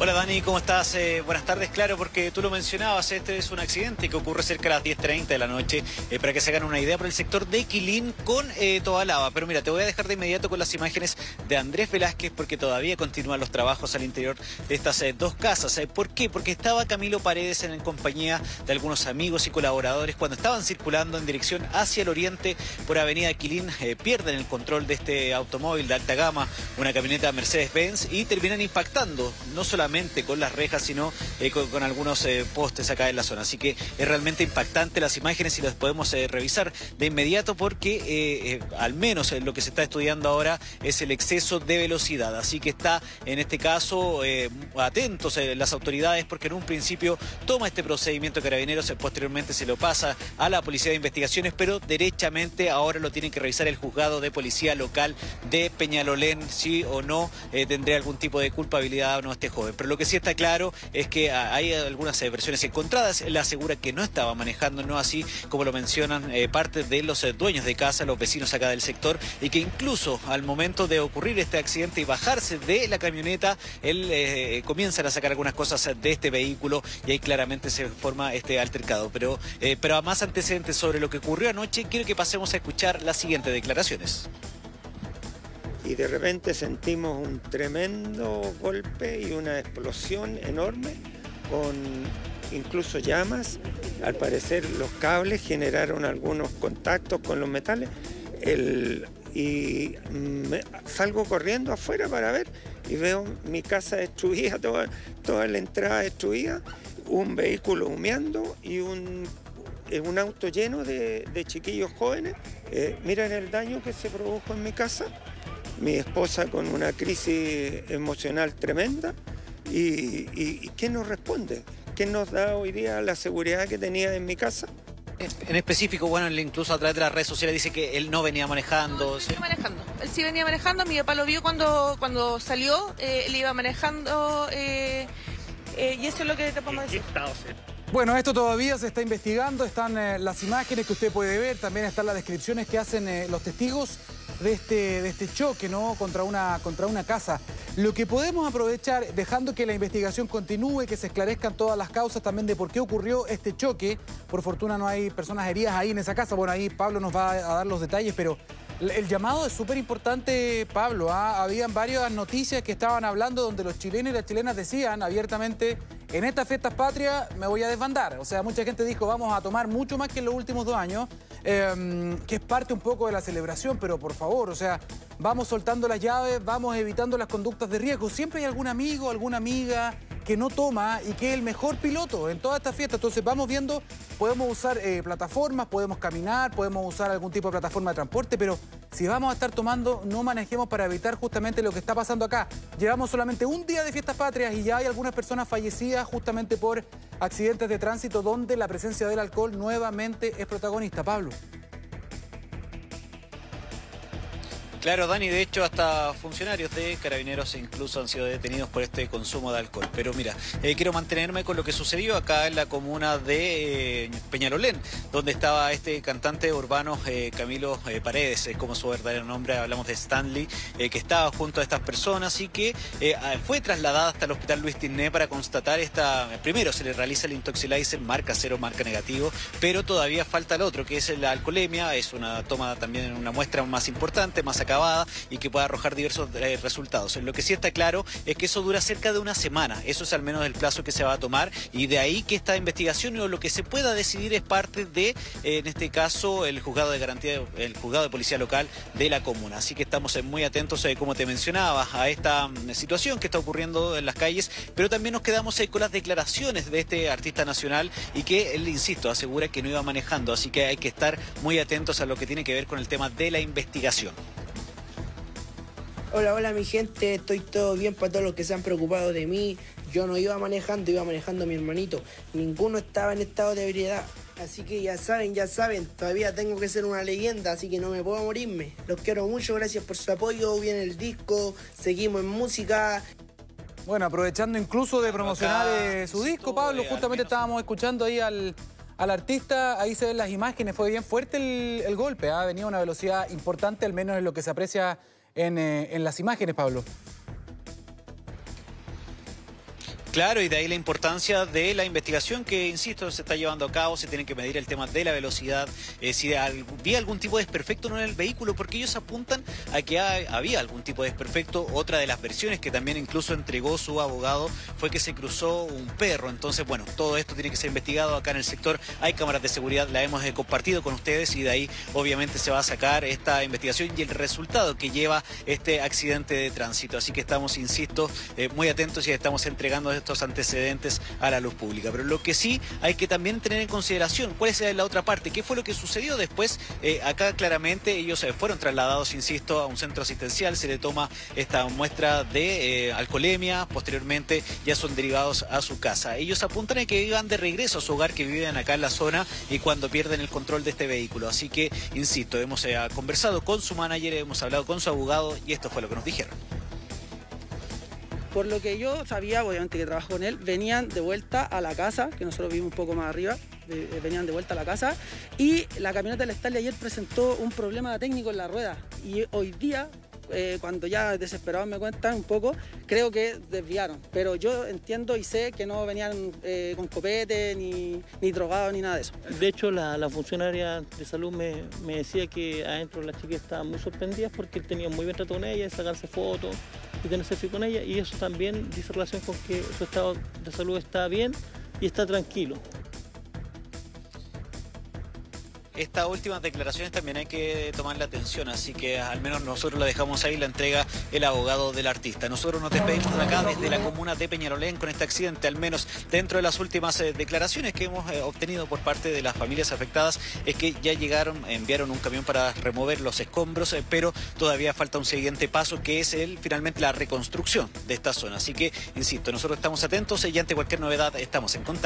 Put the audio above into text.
Hola Dani, ¿cómo estás? Eh, buenas tardes, claro, porque tú lo mencionabas, este es un accidente que ocurre cerca de las 10.30 de la noche, eh, para que se hagan una idea, por el sector de Quilín con eh, Lava. Pero mira, te voy a dejar de inmediato con las imágenes de Andrés Velázquez, porque todavía continúan los trabajos al interior de estas eh, dos casas. ¿Por qué? Porque estaba Camilo Paredes en compañía de algunos amigos y colaboradores cuando estaban circulando en dirección hacia el oriente por Avenida Quilín, pierden el control de este automóvil de alta gama, una camioneta Mercedes-Benz, y terminan impactando no solamente con las rejas, sino eh, con, algunos eh, postes acá en la zona. Así que es realmente impactante las imágenes y las podemos eh, revisar de inmediato porque al menos lo que se está estudiando ahora es el exceso de velocidad. Así que está en este caso atentos las autoridades porque en un principio toma este procedimiento carabineros, posteriormente se lo pasa a la Policía de Investigaciones, pero derechamente ahora lo tienen que revisar el juzgado de policía local de Peñalolén, si o no tendría algún tipo de culpabilidad o no este joven. Pero lo que sí está claro es que hay algunas eh, versiones encontradas. Él asegura que no estaba manejando, no así como lo mencionan eh, parte de los eh, dueños de casa, los vecinos acá del sector, y que incluso al momento de ocurrir este accidente y bajarse de la camioneta, él comienza a sacar algunas cosas de este vehículo y ahí claramente se forma este altercado. Pero, pero a más antecedentes sobre lo que ocurrió anoche, quiero que pasemos a escuchar las siguientes declaraciones y de repente sentimos un tremendo golpe y una explosión enorme con incluso llamas. Al parecer los cables generaron algunos contactos con los metales y salgo corriendo afuera para ver y veo mi casa destruida, toda, toda la entrada destruida, un vehículo humeando y un, un auto lleno de, chiquillos jóvenes. Eh, miren el daño que se produjo en mi casa mi esposa con una crisis emocional tremenda y, y, ¿quién nos responde? ¿Quién nos da hoy día la seguridad que tenía en mi casa? En específico, bueno, incluso a través de las redes sociales dice que él no venía manejando. No, ¿sí? venía manejando. Él sí venía manejando. Mi papá lo vio cuando, cuando salió. Eh, él iba manejando. Eh, eh, y eso es lo que te podemos decir. Bueno, esto todavía se está investigando. Están las imágenes que usted puede ver. También están las descripciones que hacen los testigos de este, de este choque ¿no? contra, una, contra una casa. Lo que podemos aprovechar, dejando que la investigación continúe, que se esclarezcan todas las causas también de por qué ocurrió este choque. Por fortuna no hay personas heridas ahí en esa casa. Bueno, ahí Pablo nos va a dar los detalles, pero el llamado es súper importante, Pablo. ¿ah? Habían varias noticias que estaban hablando donde los chilenos y las chilenas decían abiertamente en estas fiestas patrias me voy a desbandar. O sea, mucha gente dijo, vamos a tomar mucho más que en los últimos dos años, em, que es parte un poco de la celebración, pero por favor, o sea, vamos soltando las llaves, vamos evitando las conductas de riesgo. Siempre hay algún amigo, alguna amiga que no toma y que es el mejor piloto en toda esta fiesta. Entonces vamos viendo, podemos usar eh, plataformas, podemos caminar, podemos usar algún tipo de plataforma de transporte, pero si vamos a estar tomando, no manejemos para evitar justamente lo que está pasando acá. Llevamos solamente un día de fiestas patrias y ya hay algunas personas fallecidas justamente por accidentes de tránsito donde la presencia del alcohol nuevamente es protagonista. Pablo. Claro, Dani, de hecho hasta funcionarios de carabineros incluso han sido detenidos por este consumo de alcohol. Pero mira, eh, quiero mantenerme con lo que sucedió acá en la comuna de eh, Peñalolén, donde estaba este cantante urbano eh, Camilo Paredes, es como su verdadero nombre, hablamos de Stanley, que estaba junto a estas personas y que fue trasladada hasta el hospital Luis Tinné para constatar esta, primero se le realiza el intoxilizer marca cero, marca negativo, pero todavía falta el otro, que es la alcoholemia, es una toma también una muestra más importante, más y que pueda arrojar diversos eh, resultados. Lo que sí está claro es que eso dura cerca de una semana. Eso es al menos el plazo que se va a tomar y de ahí que esta investigación o lo que se pueda decidir es parte de, eh, en este caso, el juzgado de garantía, el juzgado de policía local de la comuna. Así que estamos eh, muy atentos, como te mencionaba, a esta mm, situación que está ocurriendo en las calles, pero también nos quedamos con las declaraciones de este artista nacional y que él, insisto, asegura que no iba manejando. Así que hay que estar muy atentos a lo que tiene que ver con el tema de la investigación. Hola, hola mi gente, estoy todo bien para todos los que se han preocupado de mí. Yo no iba manejando, iba manejando a mi hermanito. Ninguno estaba en estado de ebriedad. Así que ya saben, ya saben, todavía tengo que ser una leyenda, así que no me puedo morirme. Los quiero mucho, gracias por su apoyo, viene el disco, seguimos en música. Bueno, aprovechando incluso de promocionar eh, su disco, Pablo, justamente estábamos escuchando ahí al, artista, ahí se ven las imágenes, fue bien fuerte el, golpe, ha ¿ah? venido a una velocidad importante, al menos en lo que se aprecia eh, en, las imágenes, Pablo. Claro, y de ahí la importancia de la investigación que, insisto, se está llevando a cabo, se tiene que medir el tema de la velocidad, eh, si había algún tipo de desperfecto en el vehículo, porque ellos apuntan a que había algún tipo de desperfecto. Otra de las versiones que también incluso entregó su abogado fue que se cruzó un perro. Entonces, bueno, todo esto tiene que ser investigado acá en el sector. Hay cámaras de seguridad, la hemos eh, compartido con ustedes y de ahí obviamente se va a sacar esta investigación y el resultado que lleva este accidente de tránsito. Así que estamos, insisto, eh, muy atentos y estamos entregando estos antecedentes a la luz pública. Pero lo que sí hay que también tener en consideración, ¿cuál es la otra parte? ¿Qué fue lo que sucedió después? Eh, acá claramente ellos fueron trasladados, insisto, a un centro asistencial, se le toma esta muestra de alcoholemia, posteriormente ya son derivados a su casa. Ellos apuntan a que iban de regreso a su hogar, que viven acá en la zona y cuando pierden el control de este vehículo. Así que, insisto, hemos eh, conversado con su manager, hemos hablado con su abogado y esto fue lo que nos dijeron. Por lo que yo sabía, obviamente que trabajo con él, venían de vuelta a la casa, que nosotros vimos un poco más arriba, eh, venían de vuelta a la casa, y la camioneta del Stanley ayer presentó un problema técnico en la rueda. Y hoy día eh, cuando ya desesperados me cuentan un poco, creo que desviaron. Pero yo entiendo y sé que no venían eh, con copete, ni, ni drogados, ni nada de eso. De hecho, la, funcionaria de salud me, decía que adentro las chicas estaban muy sorprendidas porque tenían muy bien trato con ella, sacarse fotos y selfie con ella. Y eso también dice relación con que su estado de salud está bien y está tranquilo. Estas últimas declaraciones también hay que tomar la atención, así que al menos nosotros la dejamos ahí, la entrega el abogado del artista. Nosotros nos despedimos de acá desde la comuna de Peñarolén con este accidente, al menos dentro de las últimas eh, declaraciones que hemos eh, obtenido por parte de las familias afectadas, es que ya llegaron, enviaron un camión para remover los escombros, eh, pero todavía falta un siguiente paso que es el finalmente la reconstrucción de esta zona. Así que, insisto, nosotros estamos atentos y ante cualquier novedad estamos en contacto.